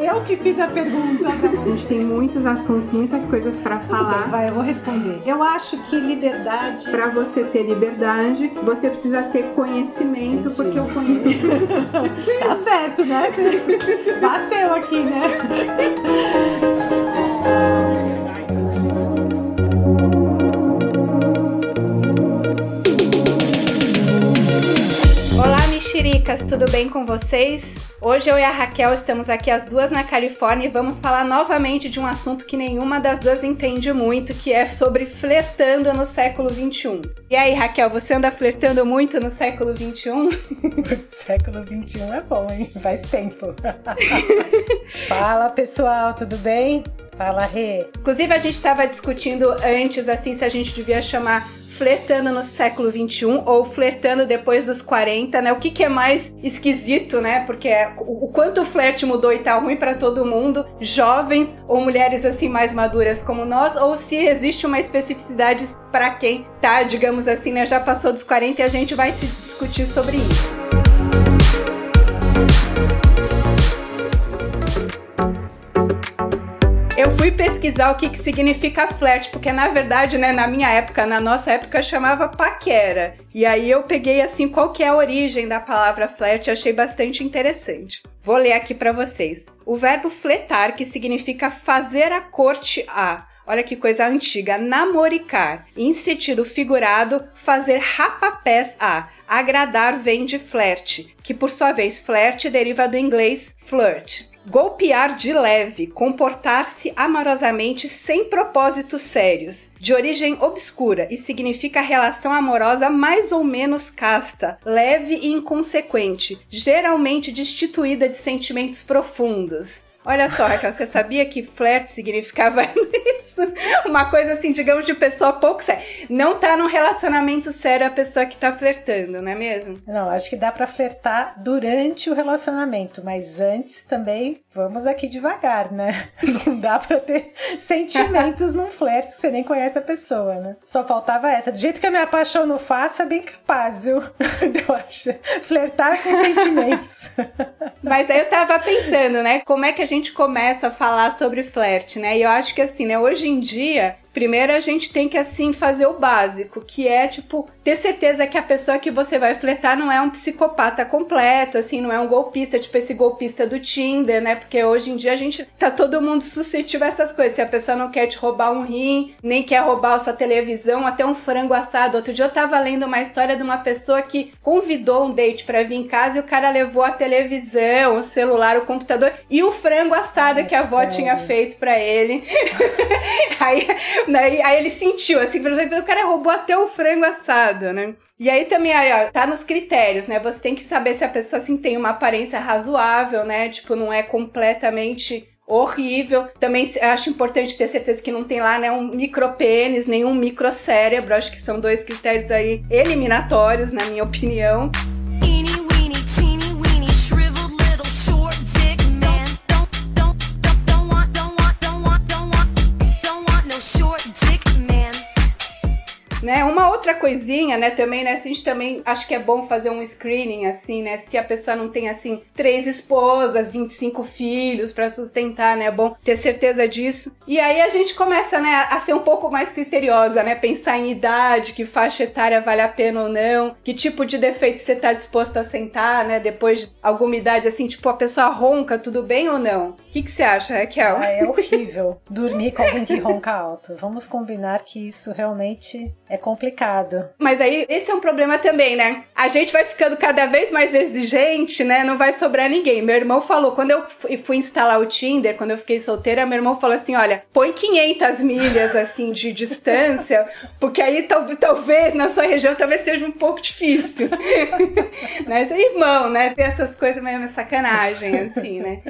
Eu que fiz a pergunta. A gente tem muitos assuntos, muitas coisas para falar. Vai, eu vou responder. Eu acho que liberdade. Para você ter liberdade, você precisa ter conhecimento, porque o conhecimento. tá certo, né? Bateu aqui, né? Mexericas, tudo bem com vocês? Hoje eu e a Raquel estamos aqui as duas na Califórnia e vamos falar novamente de um assunto que nenhuma das duas entende muito, que é sobre flertando no século 21. E aí, Raquel, você anda flertando muito no século 21? século 21 é bom, hein? Faz tempo. Fala, pessoal, tudo bem? Fala, Rê. Inclusive, a gente estava discutindo antes, assim, se a gente devia chamar flertando no século 21 ou flertando depois dos 40, né? O que, que é mais esquisito, né? Porque é, o, o quanto o flerte mudou e tá ruim para todo mundo, jovens ou mulheres assim mais maduras como nós, ou se existe uma especificidade para quem tá, digamos assim, né? Já passou dos 40 e a gente vai discutir sobre isso. Eu fui pesquisar o que, que significa flerte, porque na verdade, né, na minha época, na nossa época, chamava paquera. E aí eu peguei assim qual que é a origem da palavra flerte e achei bastante interessante. Vou ler aqui para vocês. O verbo fletar, que significa fazer a corte a Olha que coisa antiga. Namoricar. Em sentido figurado, fazer rapapés a. Agradar vem de flerte, que por sua vez flerte deriva do inglês flirt. Golpear de leve, comportar-se amorosamente sem propósitos sérios, de origem obscura e significa relação amorosa mais ou menos casta, leve e inconsequente, geralmente destituída de sentimentos profundos. Olha só, Raquel, você sabia que flerte significava isso? Uma coisa assim, digamos, de pessoa pouco séria. Não tá num relacionamento sério a pessoa que tá flertando, não é mesmo? Não, acho que dá para flertar durante o relacionamento, mas antes também vamos aqui devagar, né? Não dá pra ter sentimentos num flerte se você nem conhece a pessoa, né? Só faltava essa. Do jeito que eu me apaixono fácil, é bem capaz, viu? Eu acho. Flertar com sentimentos. Mas aí eu tava pensando, né? Como é que a gente começa a falar sobre flerte, né? E eu acho que assim, né? Hoje em dia, Primeiro a gente tem que assim fazer o básico, que é tipo ter certeza que a pessoa que você vai flertar não é um psicopata completo, assim, não é um golpista, tipo esse golpista do Tinder, né? Porque hoje em dia a gente tá todo mundo suscetível a essas coisas. Se a pessoa não quer te roubar um rim, nem quer roubar a sua televisão, até um frango assado. Outro dia eu tava lendo uma história de uma pessoa que convidou um date para vir em casa e o cara levou a televisão, o celular, o computador e o frango assado que a avó tinha feito para ele. Aí né? Aí ele sentiu, assim, o cara roubou até o frango assado, né? E aí também, aí, ó, tá nos critérios, né? Você tem que saber se a pessoa, assim, tem uma aparência razoável, né? Tipo, não é completamente horrível. Também acho importante ter certeza que não tem lá, né, um micropênis, nem um microcérebro. Acho que são dois critérios aí eliminatórios, na minha opinião. Né? Uma outra coisinha, né, também, né, a gente também acho que é bom fazer um screening assim, né? Se a pessoa não tem assim três esposas, 25 filhos para sustentar, né? É bom ter certeza disso. E aí a gente começa, né, a ser um pouco mais criteriosa, né? Pensar em idade, que faixa etária vale a pena ou não, que tipo de defeito você tá disposto a sentar, né? Depois de alguma idade assim, tipo a pessoa ronca, tudo bem ou não? O que que você acha, Raquel? Ah, é horrível dormir com alguém que ronca alto. Vamos combinar que isso realmente é é complicado. Mas aí, esse é um problema também, né? A gente vai ficando cada vez mais exigente, né? Não vai sobrar ninguém. Meu irmão falou, quando eu fui instalar o Tinder, quando eu fiquei solteira, meu irmão falou assim: olha, põe 500 milhas, assim, de distância, porque aí tal, talvez na sua região talvez seja um pouco difícil. né? Irmão, né? Ter essas coisas meio sacanagem, assim, né?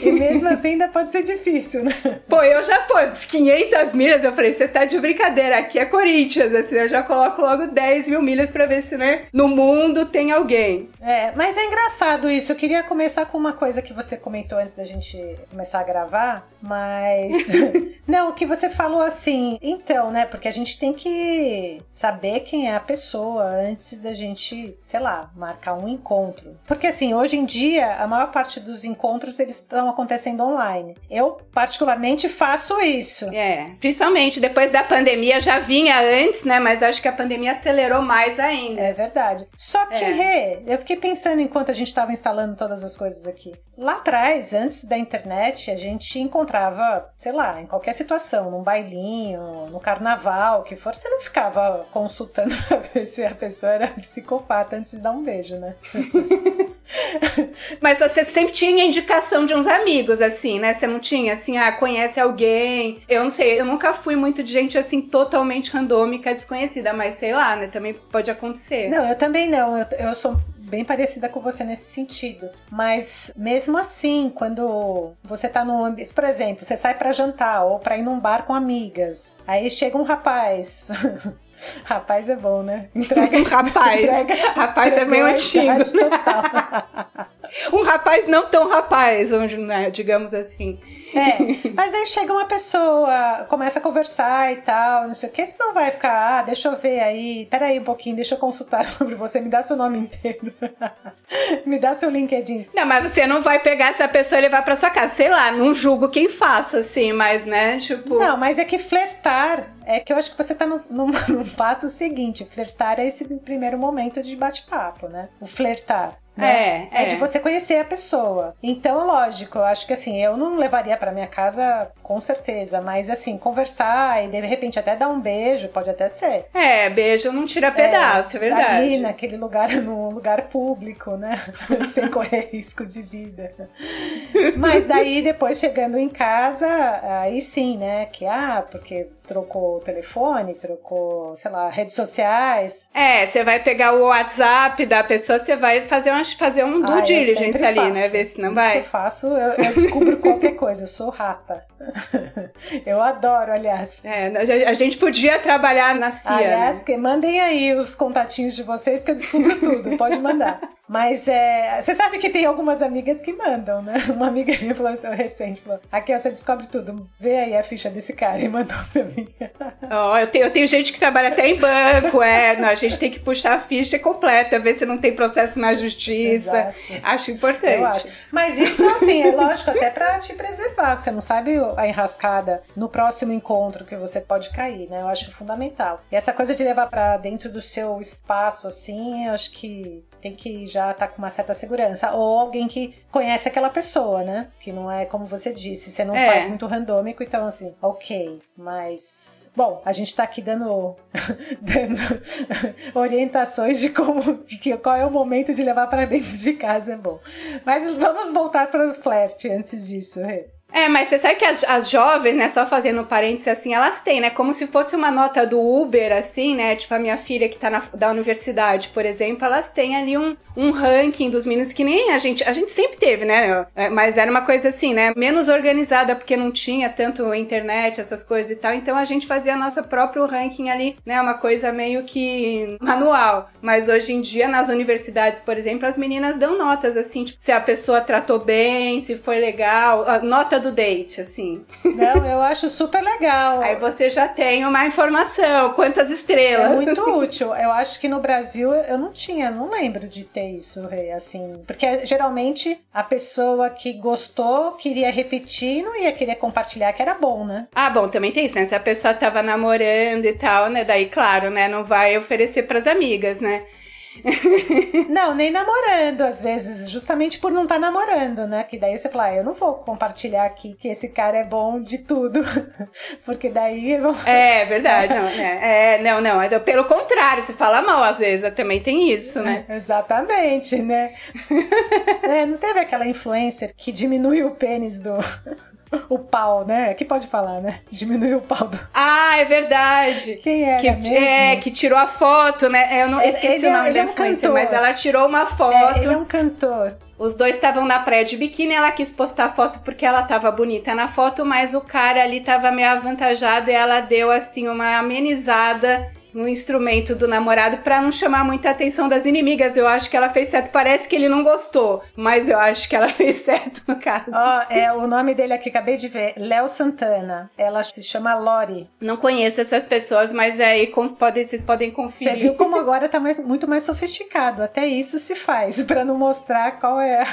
E mesmo assim ainda pode ser difícil, né? Pô, eu já, pô, 500 milhas, eu falei, você tá de brincadeira, aqui é Corinthians, assim, eu já coloco logo 10 mil milhas pra ver se, né, no mundo tem alguém. É, mas é engraçado isso. Eu queria começar com uma coisa que você comentou antes da gente começar a gravar, mas. Não, o que você falou assim. Então, né? Porque a gente tem que saber quem é a pessoa antes da gente, sei lá, marcar um encontro. Porque assim, hoje em dia, a maior parte dos encontros eles estão acontecendo online. Eu, particularmente, faço isso. É, principalmente depois da pandemia, já vinha antes, né? Mas acho que a pandemia acelerou mais ainda. É verdade. Só que, é. Rê, eu fiquei pensando enquanto a gente estava instalando todas as coisas aqui. Lá atrás, antes da internet, a gente encontrava, sei lá, em qualquer situação, num bailinho, no carnaval, que for, você não ficava consultando pra ver se a pessoa era psicopata antes de dar um beijo, né? Mas você sempre tinha indicação de uns amigos, assim, né? Você não tinha, assim, ah, conhece alguém. Eu não sei, eu nunca fui muito de gente, assim, totalmente randômica, desconhecida, mas sei lá, né? Também pode acontecer. Não, eu também não. Eu, eu sou bem parecida com você nesse sentido. Mas mesmo assim, quando você tá num ambiente, por exemplo, você sai para jantar ou para ir num bar com amigas, aí chega um rapaz Rapaz é bom, né? Entrega, rapaz. Entrega, rapaz é meio antigo. Né? um rapaz não tão rapaz, né, digamos assim. É, mas aí chega uma pessoa, começa a conversar e tal, não sei o que, você não vai ficar, ah, deixa eu ver aí, peraí um pouquinho, deixa eu consultar sobre você, me dá seu nome inteiro. me dá seu LinkedIn. Não, mas você não vai pegar essa pessoa e levar pra sua casa, sei lá, não julgo quem faça, assim, mas, né, tipo... Não, mas é que flertar é que eu acho que você tá no, no passo seguinte. Flertar é esse primeiro momento de bate-papo, né? O flertar. Né? É, é, é, de você conhecer a pessoa. Então, lógico, eu acho que assim, eu não levaria para minha casa com certeza, mas assim, conversar e de repente até dar um beijo, pode até ser. É, beijo não tira pedaço, é, é verdade. Ali naquele lugar, num lugar público, né? Sem correr risco de vida. Mas daí, depois chegando em casa, aí sim, né? Que, ah, porque trocou o telefone, trocou, sei lá, redes sociais. É, você vai pegar o WhatsApp da pessoa, você vai fazer uma fazer um due ah, diligence ali, faço. né? Ver se não Isso vai. Eu faço, eu, eu descubro qualquer coisa, eu sou rata. eu adoro, aliás. É, a gente podia trabalhar na CIA. Aliás, né? mandem aí os contatinhos de vocês que eu descubro tudo, pode mandar. Mas é, você sabe que tem algumas amigas que mandam, né? Uma amiga minha falou assim, recente, falou, aqui você descobre tudo, vê aí a ficha desse cara e mandou pra mim. Oh, eu, tenho, eu tenho gente que trabalha até em banco, é, não, a gente tem que puxar a ficha completa, ver se não tem processo na justiça. Exato. Acho importante. Eu acho. Mas isso, assim, é lógico, até pra te preservar, você não sabe a enrascada no próximo encontro que você pode cair, né? Eu acho fundamental. E essa coisa de levar para dentro do seu espaço, assim, eu acho que tem que já estar tá com uma certa segurança. Ou alguém que conhece aquela pessoa, né? Que não é como você disse, você não é. faz muito randômico, então assim, ok. Mas. Bom, a gente tá aqui dando, dando orientações de como. de que, qual é o momento de levar para dentro de casa, é bom. Mas vamos voltar para o flerte antes disso, Rê. É, mas você sabe que as, as jovens, né, só fazendo parênteses assim, elas têm, né, como se fosse uma nota do Uber, assim, né, tipo a minha filha que tá na, da universidade, por exemplo, elas têm ali um, um ranking dos meninos que nem a gente, a gente sempre teve, né, é, mas era uma coisa assim, né, menos organizada porque não tinha tanto internet, essas coisas e tal, então a gente fazia nosso próprio ranking ali, né, uma coisa meio que manual, mas hoje em dia nas universidades, por exemplo, as meninas dão notas, assim, tipo, se a pessoa tratou bem, se foi legal, a do date, assim. Não, eu acho super legal. Aí você já tem uma informação, quantas estrelas. É muito útil. Eu acho que no Brasil eu não tinha, não lembro de ter isso, assim. Porque geralmente a pessoa que gostou queria repetir não ia querer compartilhar, que era bom, né? Ah, bom, também tem isso, né? Se a pessoa tava namorando e tal, né? Daí, claro, né? Não vai oferecer pras amigas, né? Não, nem namorando, às vezes, justamente por não estar tá namorando, né? Que daí você fala, ah, eu não vou compartilhar aqui que esse cara é bom de tudo, porque daí eu não... É, verdade, não, é, é, não, não, é, pelo contrário, se fala mal às vezes, também tem isso, né? É, exatamente, né? é, não teve aquela influencer que diminuiu o pênis do o pau, né? Que pode falar, né? Diminuiu o pau do. Ah, é verdade. Quem era que, mesmo? É, que tirou a foto, né? Eu não É, esqueci ele o é- nome ele da é um influencer, cantor. mas ela tirou uma É, foto. ele é um cantor. Os dois estavam na praia de biquíni, ela quis postar foto porque ela tava bonita na foto, mas o cara ali tava meio avantajado e ela deu assim uma amenizada no instrumento do namorado pra não chamar muita atenção das inimigas. Eu acho que ela fez certo. Parece que ele não gostou, mas eu acho que ela fez certo no caso. Ó, é o nome dele aqui, acabei de ver. Léo Santana. Ela se chama Lori. Não conheço essas pessoas, mas aí com- pode, vocês podem conferir. Você viu como agora tá mais- muito mais sofisticado. Até isso se faz, pra não mostrar qual é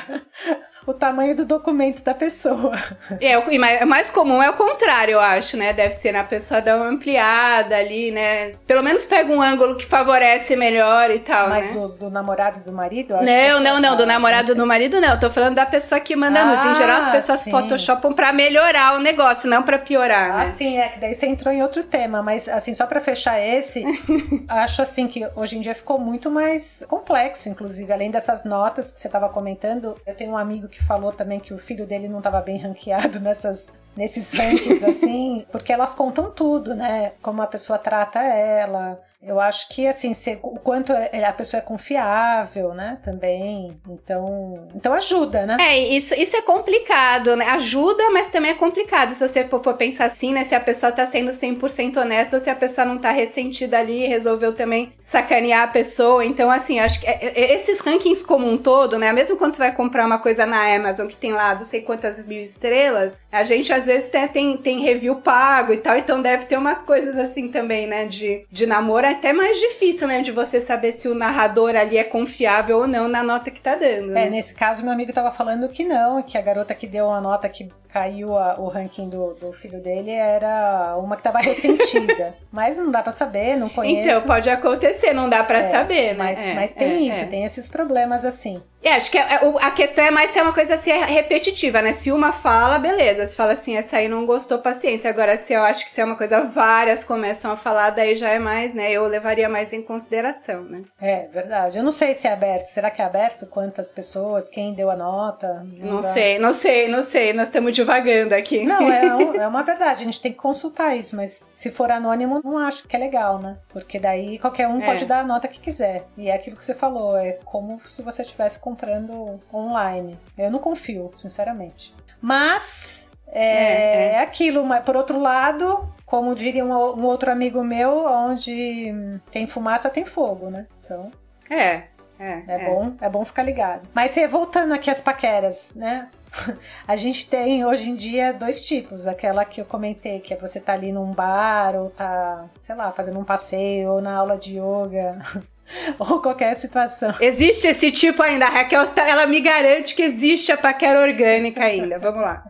o tamanho do documento da pessoa. É, o mais- comum é o contrário, eu acho, né? Deve ser na pessoa dar uma ampliada ali, né? Pelo menos pega um ângulo que favorece melhor e tal, Mas né? do, do namorado do marido? acho Não, que- não, não, do namorado do marido não. Eu tô falando da pessoa que manda Ah, nudes. Em geral, as pessoas sim. photoshopam pra melhorar o negócio, não pra piorar, Ah, né? sim, é que daí você entrou em outro tema, mas assim, só pra fechar esse, acho assim que hoje em dia ficou muito mais complexo, inclusive, além dessas notas que você tava comentando, eu tenho um amigo que falou também que o filho dele não tava bem ranqueado nessas nesses rankings assim, porque elas contam tudo, né? Como a pessoa trata ela. Eu acho que assim, se- o quanto é- a pessoa é confiável, né? Também. Então, então ajuda, né? É, isso, isso é complicado, né? Ajuda, mas também é complicado. Se você for pensar assim, né? Se a pessoa tá sendo 100% honesta se a pessoa não tá ressentida ali e resolveu também sacanear a pessoa. Então, assim, acho que é- é- esses rankings como um todo, né? Mesmo quando você vai comprar uma coisa na Amazon que tem lá não sei quantas mil estrelas, a gente às vezes tem, tem, tem review pago e tal. Então deve ter umas coisas assim também, né? De, de namoro. É até mais difícil, né? De você saber se o narrador ali é confiável ou não na nota que tá dando. É, né? nesse caso, meu amigo tava falando que não, que a garota que deu a nota que caiu a- o ranking do, do filho dele era uma que tava ressentida. mas não dá pra saber, não conheço. Então, pode acontecer, não dá pra É, saber, né? Mas, É, mas tem é, isso, é. tem esses problemas assim. É, acho que é- é- a questão é mais se é uma coisa assim é repetitiva, né? Se uma fala, beleza. Se fala assim, essa aí não gostou, paciência. Agora, se eu acho que se é uma coisa várias começam a falar, daí já é mais, né? Eu levaria mais em consideração, né? É, verdade. Eu não sei se é aberto. Será que é aberto? Quantas pessoas? Quem deu a nota? Não dá. sei, não sei, não sei. Nós estamos divagando aqui. Não, é, um- é uma verdade. A gente tem que consultar isso, mas se for anônimo, não acho que é legal, né? Porque daí qualquer um É. pode dar a nota que quiser. E é aquilo que você falou, é como se você estivesse comprando online. Eu não confio, sinceramente. Mas é, É, é aquilo. Mas por outro lado, como diria um, um outro amigo meu, onde tem fumaça tem fogo, né? Então É, é. é, bom, é bom ficar ligado. Mas voltando aqui às paqueras, né? A gente tem hoje em dia dois tipos. Aquela que eu comentei, que é você tá ali num bar, ou tá, sei lá, fazendo um passeio, ou na aula de yoga, ou qualquer situação. Existe esse tipo ainda. A Raquel, ela me garante que existe a paquera orgânica ainda. Vamos lá.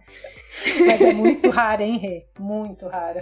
Mas é muito raro, hein, Rê? Muito raro.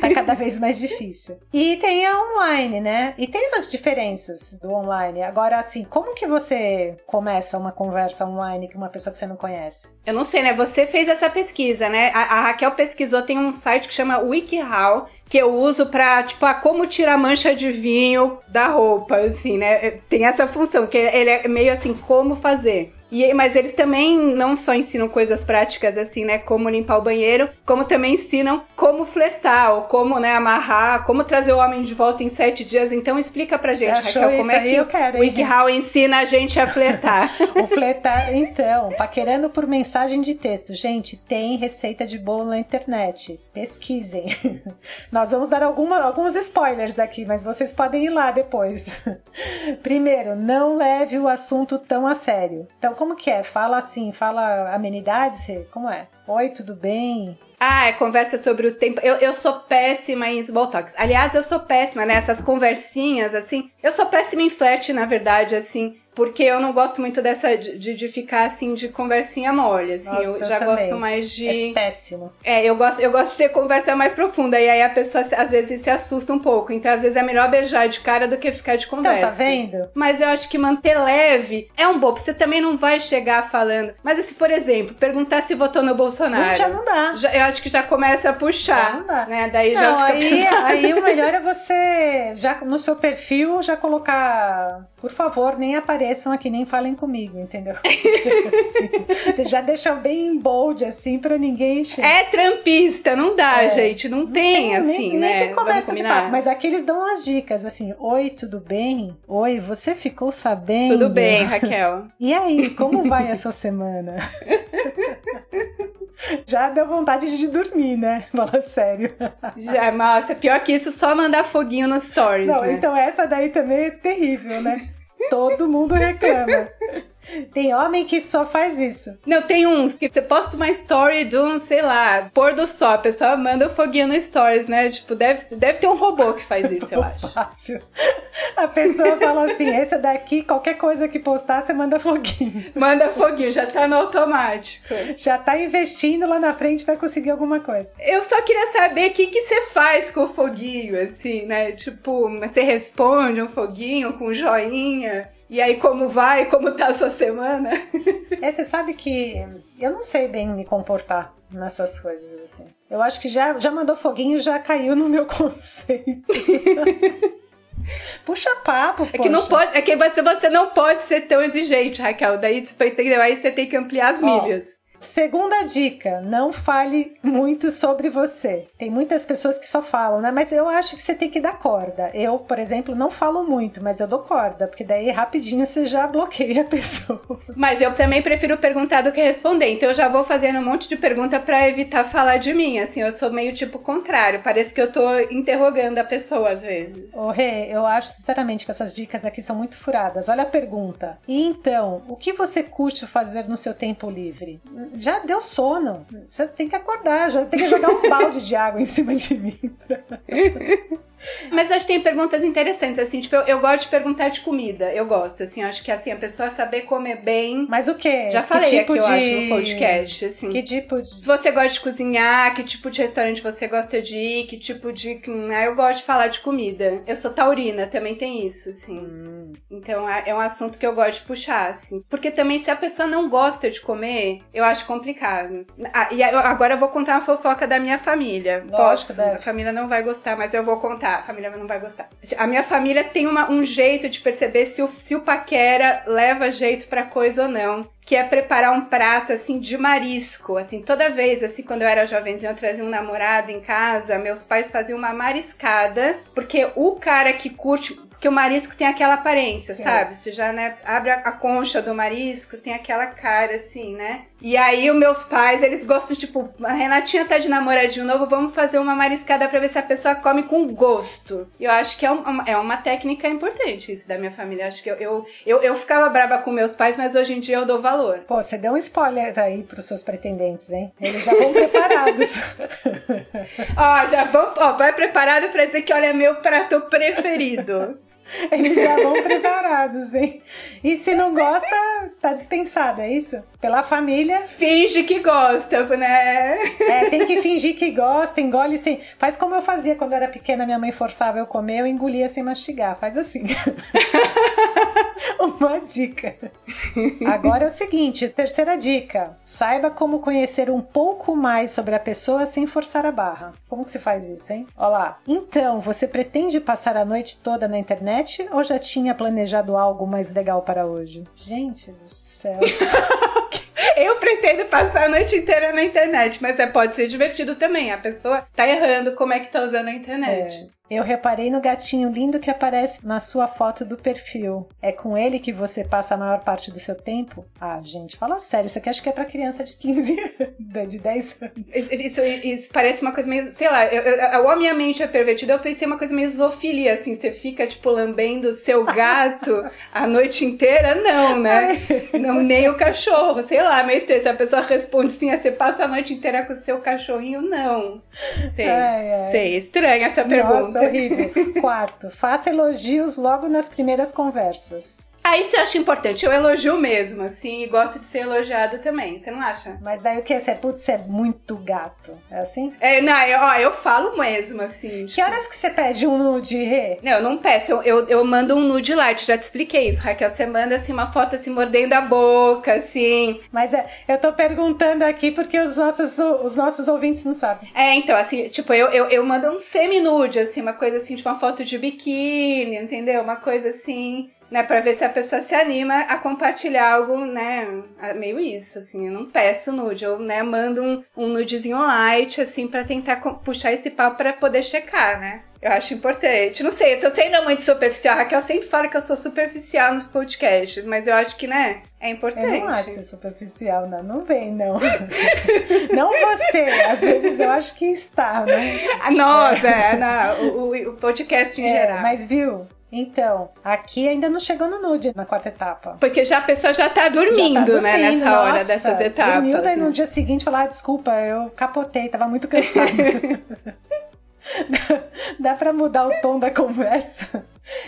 Tá cada vez mais difícil. E tem a online, né? E tem umas diferenças do online. Agora, assim, como que você começa uma conversa online com uma pessoa que você não conhece? Eu não sei, né? Você fez essa pesquisa, né? A, a Raquel pesquisou, tem um site que chama WikiHow, que eu uso pra, tipo, ah, como tirar mancha de vinho da roupa, assim, né? Tem essa função, que ele é meio assim, como fazer. E, mas eles também não só ensinam coisas práticas, assim, né? Como limpar o banheiro, como também ensinam como flertar, ou como, né, amarrar, como trazer o homem de volta em sete dias. Então explica pra gente, Raquel, como é que Eu quero, o? WikiHow ensina a gente a flertar. O fletar, então, paquerando por mensagem de texto. Gente, tem receita de bolo na internet. Pesquisem. Nós vamos dar alguma, alguns spoilers aqui, mas vocês podem ir lá depois. Primeiro, não leve o assunto tão a sério. Então, como que é? Fala assim, fala amenidades? Como é? Oi, tudo bem? Ah, é conversa sobre o tempo. Eu, eu sou péssima em small talks. Aliás, eu sou péssima nessas conversinhas, assim. Eu sou péssima em flerte, na verdade, assim. Porque eu não gosto muito dessa de, de ficar assim de conversinha mole, assim. Nossa, eu eu já também. gosto mais de. É péssimo. É, eu gosto, eu gosto de ter conversa mais profunda. E aí a pessoa às vezes se assusta um pouco. Então, às vezes é melhor beijar de cara do que ficar de conversa. Então, tá vendo? Mas eu acho que manter leve é um bobo. Você também não vai chegar falando. Mas assim, por exemplo, perguntar se votou no Bolsonaro. Já não dá. Já- eu acho que já começa a puxar. Já não dá. Né? Daí Não, já fica aí, aí o melhor é você, já no seu perfil, já colocar por favor, nem apareçam aqui, nem falem comigo, entendeu? assim, você já deixa bem bold, assim, pra ninguém encher. É trampista, não dá, é. gente. Não, não tem, tem, assim, nem, né? Nem tem começa de papo, mas aqui eles dão as dicas, assim, oi, tudo bem? Oi, você ficou sabendo? Tudo bem, Raquel. E aí, como vai a sua semana? Já deu vontade de dormir, né? Fala sério. Já, nossa, pior que isso, só mandar foguinho nos stories. Não, né? então essa daí também é terrível, né? Todo mundo reclama. Tem homem que só faz isso. Não, tem uns que você posta uma story de um, sei lá, pôr do sol, a pessoa manda o foguinho no stories, né? Tipo, deve, deve ter um robô que faz isso, eu acho. A pessoa fala assim: essa daqui, qualquer coisa que postar, você manda foguinho. Manda foguinho, já tá no automático. Já tá investindo lá na frente vai conseguir alguma coisa. Eu só queria saber o que, que você faz com o foguinho, assim, né? Tipo, você responde um foguinho com joinha. E aí, como vai? Como tá a sua semana? É, você sabe que eu não sei bem me comportar nessas coisas, assim. Eu acho que já, já mandou foguinho já caiu no meu conceito. Puxa papo, É que não pode, é que você, você não pode ser tão exigente, Raquel. Daí, entendeu? Aí você tem que ampliar as milhas. Segunda dica, não fale muito sobre você. Tem muitas pessoas que só falam, né? Mas eu acho que você tem que dar corda. Eu, por exemplo, não falo muito, mas eu dou corda, porque daí rapidinho você já bloqueia a pessoa. Mas eu também prefiro perguntar do que responder. Então eu já vou fazendo um monte de pergunta para evitar falar de mim. Assim, eu sou meio tipo contrário. Parece que eu tô interrogando a pessoa às vezes. Ô, Rê, eu acho sinceramente que essas dicas aqui são muito furadas. Olha a pergunta. E então, o que você curte fazer no seu tempo livre? Já deu sono. Você tem que acordar, já tem que jogar um balde de água em cima de mim. Mas acho que tem perguntas interessantes, assim, tipo, eu, eu, gosto de perguntar de comida, eu gosto, assim, acho que assim, a pessoa saber comer bem. Mas o quê? Já falei que tipo aqui, de... eu acho, no podcast, assim. Que tipo de... Você gosta de cozinhar, que tipo de restaurante você gosta de ir, que tipo de... Ah, eu gosto de falar de comida. Eu sou taurina, também tem isso, assim. Hum. Então, é, é um assunto que eu gosto de puxar, assim. Porque também, se a pessoa não gosta de comer, eu acho complicado. Ah, e agora eu vou contar uma fofoca da minha família. Posso? Deve. A família não vai gostar, mas eu vou contar a família não vai gostar. A minha família tem uma, um jeito de perceber se o, se o paquera leva jeito pra coisa ou não que é preparar um prato assim de marisco, assim, toda vez assim quando eu era jovenzinha eu trazia um namorado em casa, meus pais faziam uma mariscada, porque o cara que curte porque o marisco tem aquela aparência, Sim. sabe? Você já, né, abre a concha do marisco, tem aquela cara assim, né? E aí, os meus pais, eles gostam, tipo, a Renatinha tá de namoradinho novo, vamos fazer uma mariscada pra ver se a pessoa come com gosto. E eu acho que é, um, é uma técnica importante isso da minha família. Eu acho que eu, eu, eu, eu, ficava brava com meus pais, mas hoje em dia eu dou valor. Pô, você deu um spoiler aí pros seus pretendentes, hein? Eles já vão preparados. ó, já vão, ó, vai preparado pra dizer que, olha, é meu prato preferido. Eles já vão preparados, hein? E se não gosta, tá dispensado, é isso? Pela família. Finge que gosta, né? É, tem que fingir que gosta, engole sem. Faz como eu fazia quando era pequena, minha mãe forçava eu comer, eu engolia sem mastigar. Faz assim. Uma dica. Agora é o seguinte, terceira dica. Saiba como conhecer um pouco mais sobre a pessoa sem forçar a barra. Como que se faz isso, hein? Olha lá. Então, você pretende passar a noite toda na internet ou já tinha planejado algo mais legal para hoje? Gente do céu. Eu pretendo passar a noite inteira na internet, mas é, pode ser divertido também. A pessoa tá errando como é que tá usando a internet. É. Eu reparei no gatinho lindo que aparece na sua foto do perfil. É com ele que você passa a maior parte do seu tempo? Ah, gente, fala sério. Isso aqui acho que é pra criança de 15 anos, de 10 anos. Isso, isso, isso parece uma coisa meio. Sei lá, eu, eu, ou a minha mente é pervertida, eu pensei uma coisa meio zoofilia, assim. Você fica, tipo, lambendo o seu gato a noite inteira? Não, né? Não, nem o cachorro. Sei lá, estranho. Se a pessoa responde sim, você passa a noite inteira com o seu cachorrinho? Não. Sei. Ai, ai. Sei. Estranha essa pergunta. Nossa horrível. Quarto, faça elogios logo nas primeiras conversas. Ah, isso eu acho importante. Eu elogio mesmo, assim, e gosto de ser elogiado também. Você não acha? Mas daí o que? Você é, putz, você é muito gato. É assim? É, não, eu, ó, eu falo mesmo, assim. Tipo... Que horas que você pede um nude, Rê? Não, eu não peço. Eu, eu, eu mando um nude light. Já te expliquei isso, Raquel. Você manda, assim, uma foto, assim, mordendo a boca, assim. Mas é, eu tô perguntando aqui porque os nossos, os nossos ouvintes não sabem. É, então, assim, tipo, eu, eu, eu mando um semi-nude, assim, uma coisa assim, tipo uma foto de biquíni, entendeu? Uma coisa assim né, para ver se a pessoa se anima a compartilhar algo, né, meio isso, assim, eu não peço nude, eu, né, mando um, um nudezinho light, assim, para tentar puxar esse papo para poder checar, né. Eu acho importante. Não sei, eu tô sendo muito superficial. A Raquel sempre fala que eu sou superficial nos podcasts, mas eu acho que, né, é importante. Eu não acho ser superficial, não. Não vem, não. não você. Às vezes eu acho que está, né? Nossa, é. não, o, o, podcast em é, geral. Mas viu, então, aqui ainda não chegou no nude na quarta etapa. Porque já a pessoa já tá dormindo, já tá dormindo né, nessa nossa, hora dessas etapas. Dormiu, daí né? no dia seguinte falar, ah, desculpa, eu capotei, tava muito cansado. Dá pra mudar o tom da conversa?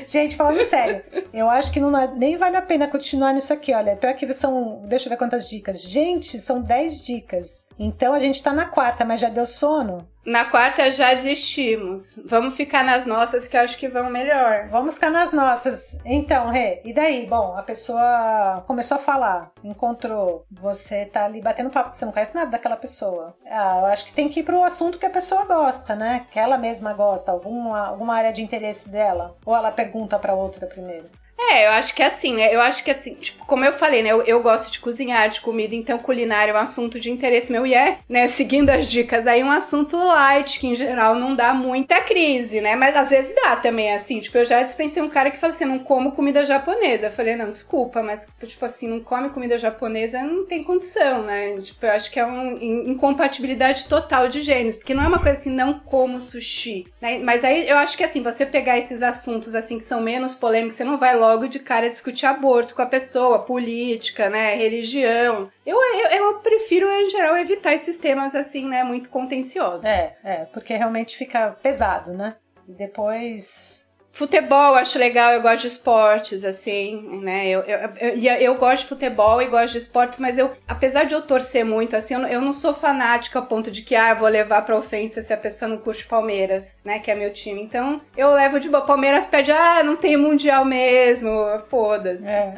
Gente, falando sério, eu acho que não, nem vale a pena continuar nisso aqui. Olha, pior que são. Deixa eu ver quantas dicas. Gente, são 10 dicas. Então a gente tá na quarta, mas já deu sono? Na quarta já desistimos. Vamos ficar nas nossas que acho que vão melhor. Vamos ficar nas nossas. Então, Rê, e daí? Bom, a pessoa começou a falar, encontrou, você tá ali batendo papo, você não conhece nada daquela pessoa. Ah, eu acho que tem que ir pro assunto que a pessoa gosta, né? Que ela mesma gosta, alguma, alguma área de interesse dela. Ou ela pergunta pra outra primeiro. É, eu acho que é assim, né? Eu acho que, assim, tipo, como eu falei, né? Eu, eu, gosto de cozinhar, de comida, então culinária é um assunto de interesse meu e é, né? Seguindo as dicas aí, um assunto light, que em geral não dá muita crise, né? Mas às vezes dá também, assim. Tipo, eu já dispensei um cara que falou assim: não como comida japonesa. Eu falei, não, desculpa, mas, tipo assim, não come comida japonesa, não tem condição, né? Tipo, eu acho que é uma incompatibilidade total de gênios, porque não é uma coisa assim, não como sushi, né? Mas aí eu acho que, assim, você pegar esses assuntos, assim, que são menos polêmicos, você não vai logo logo de cara discutir aborto com a pessoa, política, né, religião. Eu, eu, eu, prefiro, em geral, evitar esses temas, assim, né, muito contenciosos. É, é, porque realmente fica pesado, né? E depois Futebol, acho legal, eu gosto de esportes, assim, né? Eu, eu, eu, eu, gosto de futebol e gosto de esportes, mas eu, apesar de eu torcer muito, assim, eu, eu não sou fanática a ponto de que, ah, eu vou levar pra ofensa se a pessoa não curte Palmeiras, né? Que é meu time. Então, eu levo de boa. Palmeiras pede, ah, não tem mundial mesmo, foda-se. É.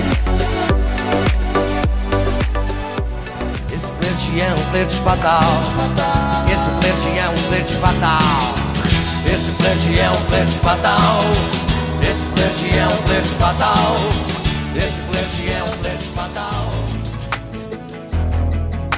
flerte é um flerte fatal. Esse flerte é um flerte fatal. Esse flerte é um flerte fatal. Esse flerte é um flerte fatal. Esse flerte é um flerte fatal.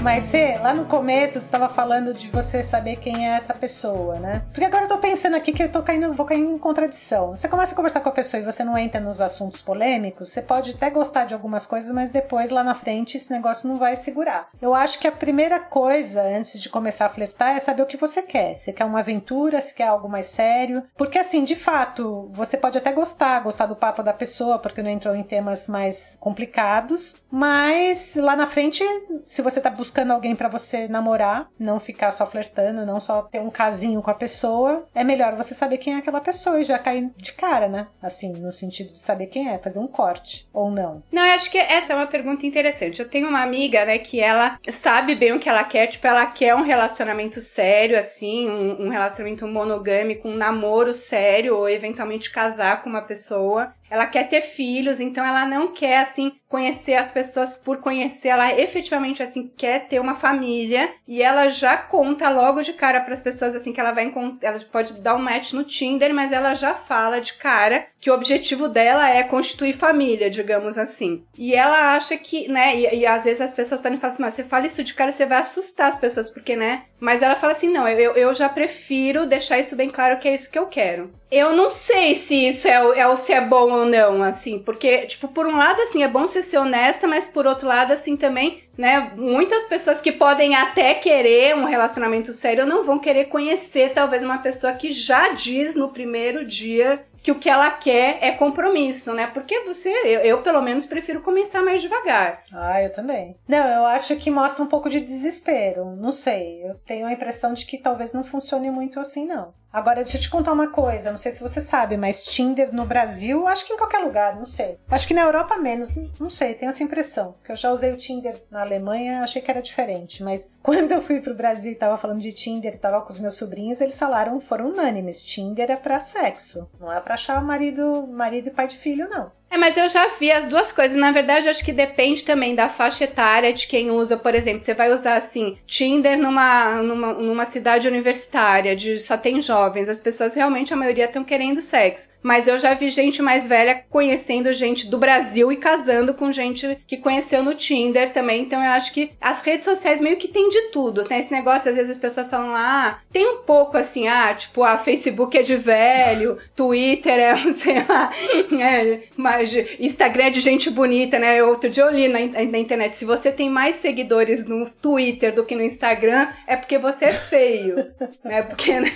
Mas você, lá no começo, você estava falando de você saber quem é essa pessoa, né? Porque agora eu tô pensando aqui que eu tô caindo, vou cair em contradição. Você começa a conversar com a pessoa e você não entra nos assuntos polêmicos, você pode até gostar de algumas coisas, mas depois lá na frente esse negócio não vai segurar. Eu acho que a primeira coisa antes de começar a flertar é saber o que você quer. Você quer uma aventura, se quer algo mais sério. Porque assim, de fato, você pode até gostar, gostar do papo da pessoa, porque não entrou em temas mais complicados, mas lá na frente, se você tá buscando buscando alguém para você namorar, não ficar só flertando, não só ter um casinho com a pessoa, é melhor você saber quem é aquela pessoa e já cair de cara, né? Assim, no sentido de saber quem é, fazer um corte ou não. Não, eu acho que essa é uma pergunta interessante. Eu tenho uma amiga, né, que ela sabe bem o que ela quer, tipo, ela quer um relacionamento sério, assim, um, um relacionamento monogâmico, um namoro sério, ou eventualmente casar com uma pessoa. Ela quer ter filhos, então ela não quer, assim, conhecer as pessoas por conhecer. Ela efetivamente, assim, quer ter uma família. E ela já conta logo de cara para as pessoas, assim, que ela vai encontrar. Ela pode dar um match no Tinder, mas ela já fala de cara que o objetivo dela é constituir família, digamos assim. E ela acha que, né, e, e às vezes as pessoas podem falar assim, mas você fala isso de cara, você vai assustar as pessoas, porque, né? Mas ela fala assim, não, eu, eu já prefiro deixar isso bem claro que é isso que eu quero. Eu não sei se isso é, é se é bom ou não, assim, porque, tipo, por um lado, assim, é bom você ser honesta, mas por outro lado, assim, também, né, muitas pessoas que podem até querer um relacionamento sério não vão querer conhecer, talvez, uma pessoa que já diz no primeiro dia que o que ela quer é compromisso, né? Porque você, eu, eu, pelo menos prefiro começar mais devagar. Ah, eu também. Não, eu acho que mostra um pouco de desespero. Não sei. Eu tenho a impressão de que talvez não funcione muito assim, não. Agora, deixa eu te contar uma coisa, não sei se você sabe, mas Tinder no Brasil, acho que em qualquer lugar, não sei. Acho que na Europa menos, não sei, tenho essa impressão. Que eu já usei o Tinder na Alemanha, achei que era diferente, mas quando eu fui pro Brasil e tava falando de Tinder tava com os meus sobrinhos, eles falaram, foram unânimes, Tinder é pra sexo, não é pra achar marido, marido e pai de filho, não. É, mas eu já vi as duas coisas. Na verdade, acho que depende também da faixa etária de quem usa. Por exemplo, você vai usar assim, Tinder numa, numa, numa cidade universitária, de só tem jovens. As pessoas realmente, a maioria, estão querendo sexo. Mas eu já vi gente mais velha conhecendo gente do Brasil e casando com gente que conheceu no Tinder também. Então eu acho que as redes sociais meio que tem de tudo, né? Esse negócio, às vezes as pessoas falam, ah, tem um pouco assim, ah, tipo, a ah, Facebook é de velho, Twitter é, sei lá, é, mas Instagram é de gente bonita, né? Outro dia eu li na, na internet, se você tem mais seguidores no Twitter do que no Instagram, é porque você é feio, né? Porque, né?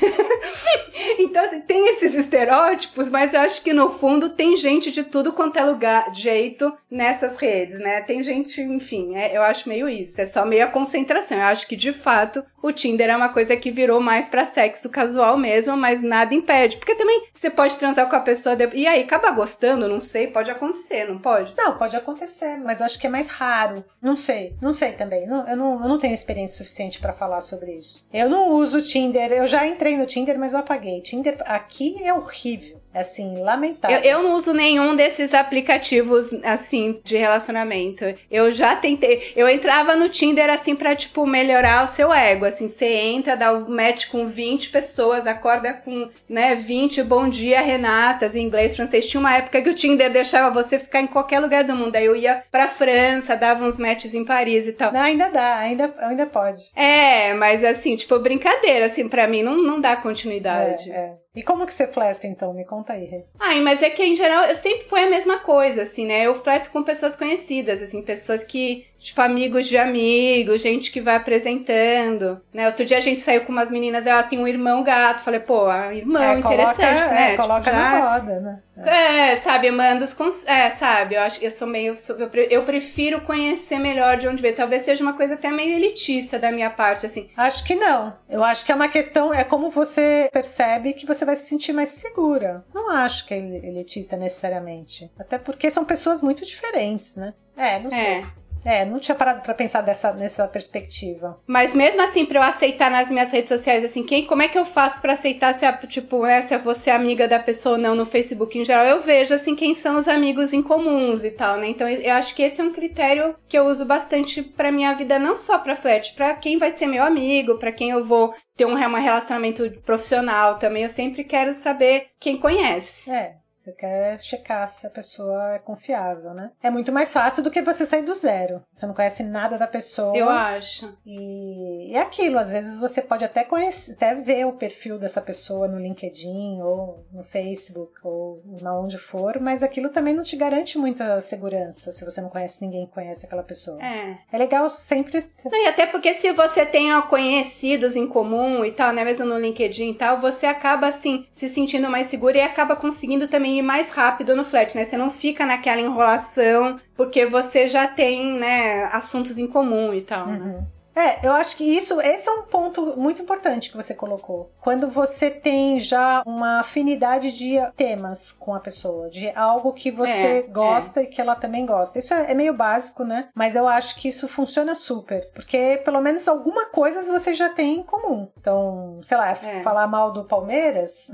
então, assim, tem esses estereótipos, mas eu acho que no fundo tem gente de tudo quanto é lugar, jeito nessas redes, né? Tem gente, enfim, é, eu acho meio isso, é só meio a concentração. Eu acho que de fato o Tinder é uma coisa que virou mais para sexo casual mesmo, mas nada impede. Porque também você pode transar com a pessoa e aí acaba gostando, não sei, pode acontecer, não pode? Não, pode acontecer, mas eu acho que é mais raro. Não sei, não sei também. Não, eu, não, eu não tenho experiência suficiente para falar sobre isso. Eu não uso Tinder, eu já entrei no Tinder, mas eu apaguei. Tinder aqui é horrível. Assim, lamentável. Eu, eu, não uso nenhum desses aplicativos, assim, de relacionamento. Eu já tentei. Eu entrava no Tinder, assim, pra, tipo, melhorar o seu ego. Assim, você entra, dá o match com 20 pessoas, acorda com, né, 20 bom dia, Renatas, em inglês, francês. Tinha uma época que o Tinder deixava você ficar em qualquer lugar do mundo. Aí eu ia pra França, dava uns matches em Paris e tal. Não, ainda dá, ainda, ainda pode. É, mas assim, tipo, brincadeira, assim, pra mim não, não dá continuidade. É, é. E como que você flerta, então? Me conta aí, Rê. Ai, mas é que em geral eu sempre foi a mesma coisa, assim, né? Eu flerto com pessoas conhecidas, assim, pessoas que tipo, amigos de amigos, gente que vai apresentando, né? Outro dia a gente saiu com umas meninas, ela tem um irmão gato, falei, pô, irmão, é, interessante, coloca, né? É, tipo, coloca já... na roda, né? É, sabe, manda os cons... É, sabe, eu acho eu sou meio. Eu prefiro conhecer melhor de onde veio. Talvez seja uma coisa até meio elitista da minha parte, assim. Acho que não. Eu acho que é uma questão, é como você percebe que você vai se sentir mais segura. Não acho que é elitista necessariamente. Até porque são pessoas muito diferentes, né? É, não sei. É. É, não tinha parado para pensar dessa, nessa perspectiva. Mas mesmo assim, para eu aceitar nas minhas redes sociais, assim, quem, como é que eu faço para aceitar se, a, tipo, né, se você é amiga da pessoa ou não no Facebook em geral? Eu vejo, assim, quem são os amigos em comuns e tal, né? Então, eu acho que esse é um critério que eu uso bastante pra minha vida, não só pra flat, pra quem vai ser meu amigo, pra quem eu vou ter um, um relacionamento profissional também. Eu sempre quero saber quem conhece. É. Você quer checar se a pessoa é confiável, né? É muito mais fácil do que você sair do zero. Você não conhece nada da pessoa. Eu acho. E é aquilo, às vezes você pode até conhecer, até ver o perfil dessa pessoa no LinkedIn ou no Facebook ou na onde for, mas aquilo também não te garante muita segurança se você não conhece ninguém que conhece aquela pessoa. É. É legal sempre. Não, e até porque se você tem conhecidos em comum e tal, né? Mesmo no LinkedIn e tal, você acaba assim se sentindo mais seguro e acaba conseguindo também ir mais rápido no flat, né? Você não fica naquela enrolação, porque você já tem, né, assuntos em comum e tal. Né? Uhum. Né? É, eu acho que isso, esse é um ponto muito importante que você colocou. Quando você tem já uma afinidade de temas com a pessoa, de algo que você é, gosta é. e que ela também gosta. Isso é, é, meio básico, né? Mas eu acho que isso funciona super, porque pelo menos alguma coisa você já tem em comum. Então, sei lá, é. falar mal do Palmeiras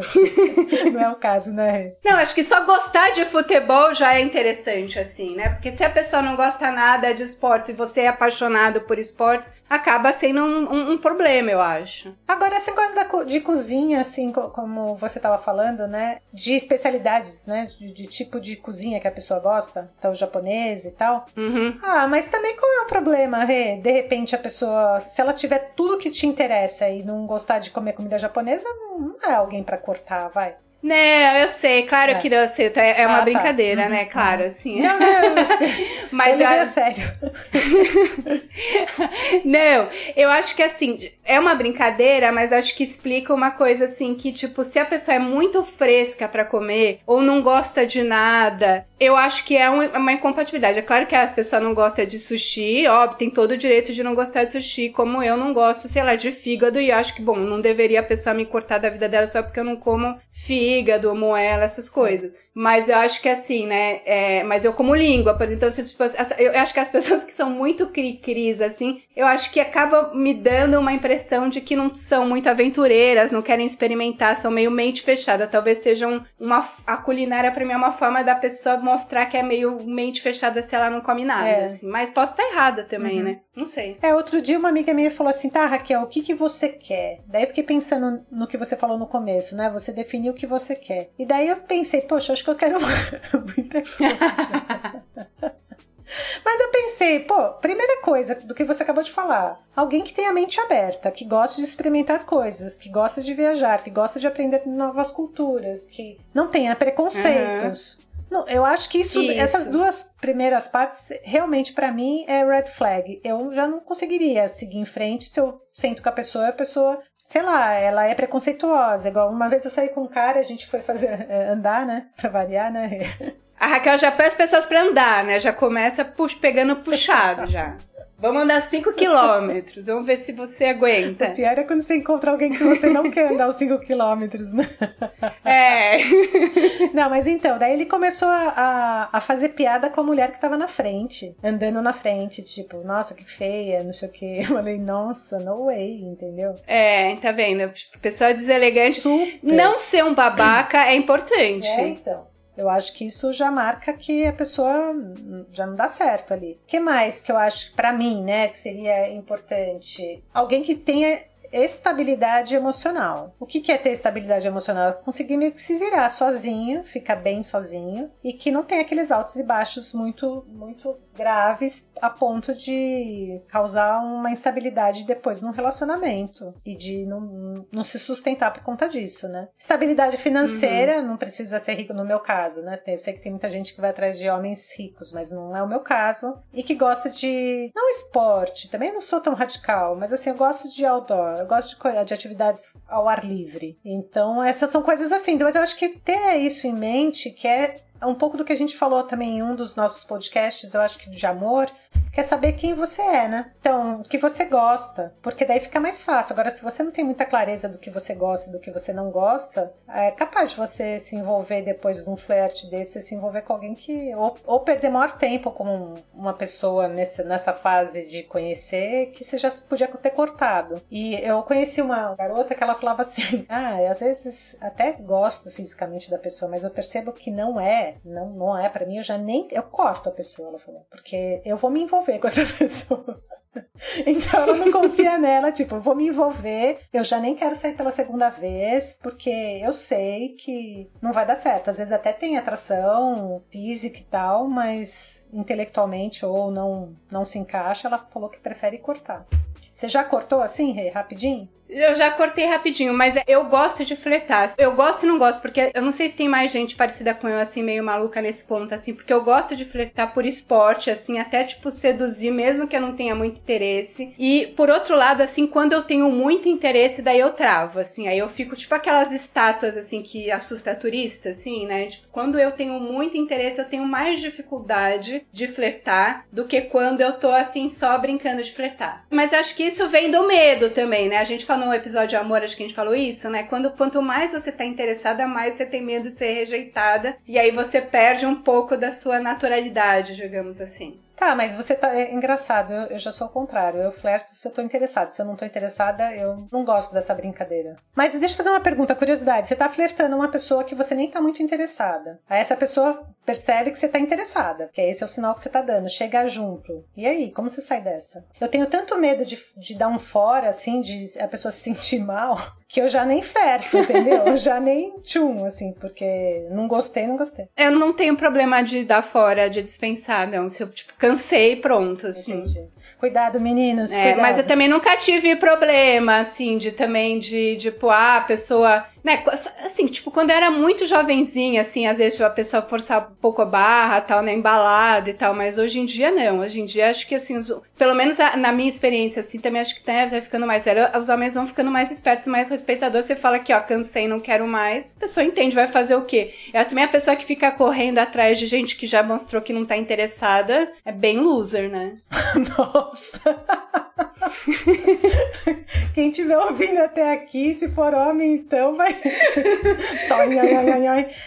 não é o caso, né? Não, acho que só gostar de futebol já é interessante, assim, né? Porque se a pessoa não gosta nada de esporte e você é apaixonado por esportes, acaba sendo um, um, um problema, eu acho. Agora, essa coisa da, de cozinha, assim, como você estava falando, né? De especialidades, né? De, de, tipo de cozinha que a pessoa gosta, então japonês e tal. Uhum. Ah, mas também qual é o problema, Rê? De repente a pessoa, se ela tiver tudo que te interessa e não gostar de comer comida japonesa, não é alguém para cortar, vai. Não, eu sei, claro é. que eu sei, é uma ah, tá. brincadeira, tá. né? Uhum. Claro, assim. Não, não, mas eu é sério. não, eu acho que assim, é uma brincadeira, mas acho que explica uma coisa assim que tipo, se a pessoa é muito fresca para comer ou não gosta de nada Eu acho que é um- uma incompatibilidade. É claro que as pessoas não gostam de sushi, óbvio, tem todo o direito de não gostar de sushi, como eu não gosto, sei lá, de fígado, e acho que, bom, não deveria a pessoa me cortar da vida dela só porque eu não como fígado, moela, essas coisas. Mas eu acho que assim, né? é, mas eu como língua, por então, eu acho que as pessoas que são muito cri-cris, assim, eu acho que acaba me dando uma impressão de que não são muito aventureiras, não querem experimentar, são meio mente fechada. Talvez sejam uma. A culinária pra mim é uma forma da pessoa mostrar que é meio mente fechada se ela não come nada, É. assim. Mas posso estar errada também, né? Não sei. É, outro dia uma amiga minha falou assim, tá, Raquel, o que que você quer? Daí eu fiquei pensando no que você falou no começo, né? Você definiu o que você quer. E daí eu pensei, poxa, acho que eu quero muita coisa. Mas eu pensei, pô, primeira coisa do que você acabou de falar, alguém que tem a mente aberta, que gosta de experimentar coisas, que gosta de viajar, que gosta de aprender novas culturas, que não tenha preconceitos. Não, eu acho que isso, Isso. essas duas primeiras partes, realmente pra mim é red flag. Eu já não conseguiria seguir em frente se eu sento com a pessoa a pessoa, sei lá, ela é preconceituosa. Igual uma vez eu saí com um cara, a gente foi fazer eh, andar, né? Pra variar, né? A Raquel já põe as pessoas pra andar, né? Já começa pux, pegando puxado já. Vamos andar 5 quilômetros. Vamos ver se você aguenta. O pior é quando você encontra alguém que você não quer andar os 5 quilômetros, né? É. Não, mas então, daí ele começou a, a, a fazer piada com a mulher que tava na frente, andando na frente, tipo, nossa, que feia, não sei o que. Eu falei, nossa, no way, entendeu? É, tá vendo? Pessoa deselegante. Super. Não ser um babaca é importante. É, então. Eu acho que isso já marca que a pessoa já não dá certo ali. O que mais que eu acho, pra mim, né, que seria importante? Alguém que tenha estabilidade emocional. O que é ter estabilidade emocional? Conseguir meio que se virar sozinho, ficar bem sozinho e que não tem aqueles altos e baixos muito, muito graves a ponto de causar uma instabilidade depois no relacionamento e de não, não se sustentar por conta disso, né? Estabilidade financeira não precisa ser rico no meu caso, né? Eu sei que tem muita gente que vai atrás de homens ricos, mas não é o meu caso. E que gosta de não esporte, também não sou tão radical, mas assim, eu gosto de outdoor, eu gosto de, de atividades ao ar livre. Então, essas são coisas assim. Mas eu acho que ter isso em mente, que é um pouco do que a gente falou também em um dos nossos podcasts, eu acho que de amor, quer saber quem você é, né? Então, o que você gosta, porque daí fica mais fácil. Agora, se você não tem muita clareza do que você gosta e do que você não gosta, é capaz de você se envolver depois de um flerte desse, você se envolver com alguém que. ou, ou perder maior tempo com um- uma pessoa nesse, nessa fase de conhecer que você já podia ter cortado. E eu conheci uma garota que ela falava assim: ah, às vezes até gosto fisicamente da pessoa, mas eu percebo que não é, não, não é pra mim, eu já nem. Eu corto a pessoa, ela falou, porque eu vou me envolver com essa pessoa. Então ela não confia nela, tipo, eu vou me envolver, eu já nem quero sair pela segunda vez, porque eu sei que não vai dar certo. Às vezes até tem atração física e tal, mas intelectualmente ou não, não se encaixa, ela falou que prefere cortar. Você já cortou assim, Rê, rapidinho? Eu já cortei rapidinho, mas eu gosto de flertar. Eu gosto e não gosto, porque eu não sei se tem mais gente parecida com eu, assim, meio maluca nesse ponto, assim, porque eu gosto de flertar por esporte, assim, até, tipo, seduzir, mesmo que eu não tenha muito interesse. E, por outro lado, assim, quando eu tenho muito interesse, daí eu travo, assim, aí eu fico, tipo, aquelas estátuas, assim, que assusta turista, assim, né? Tipo, quando eu tenho muito interesse, eu tenho mais dificuldade de flertar do que quando eu tô, assim, só brincando de flertar. Mas eu acho que isso vem do medo também, né? A gente falou no episódio amor, acho que a gente falou isso, né? Quando, quanto mais você tá interessada, mais você tem medo de ser rejeitada. E aí você perde um pouco da sua naturalidade, digamos assim. Tá, mas você tá. É engraçado, eu, eu já sou o contrário. Eu flerto se eu tô interessada. Se eu não tô interessada, eu não gosto dessa brincadeira. Mas deixa eu fazer uma pergunta, curiosidade. Você tá flertando uma pessoa que você nem tá muito interessada. Aí essa pessoa percebe que você tá interessada. Que esse é o sinal que você tá dando. Chega junto. E aí, como você sai dessa? Eu tenho tanto medo de, de dar um fora, assim, de a pessoa se sentir mal, que eu já nem flerto, entendeu? Eu já nem tchum, assim, porque não gostei, não gostei. Eu não tenho problema de dar fora, de dispensar, não. Se eu, tipo, cansei, pronto, assim. Entendi. Cuidado, meninos. É, cuidado. mas eu também nunca tive problema, assim, de também de, tipo, ah, a pessoa né, assim, tipo, quando eu era muito jovenzinha, assim, às vezes a pessoa forçar um pouco a barra, tal, né, embalada e tal, mas hoje em dia não. Hoje em dia acho que, assim, os, pelo menos na minha experiência, assim, também acho que né, vai ficando mais velho, os homens vão ficando mais espertos, mais respeitadores. Você fala que, ó, cansei, não quero mais. A pessoa entende, vai fazer o quê? Eu também a pessoa que fica correndo atrás de gente que já mostrou que não tá interessada é bem loser, né? Nossa! Quem estiver ouvindo até aqui, se for homem, então vai.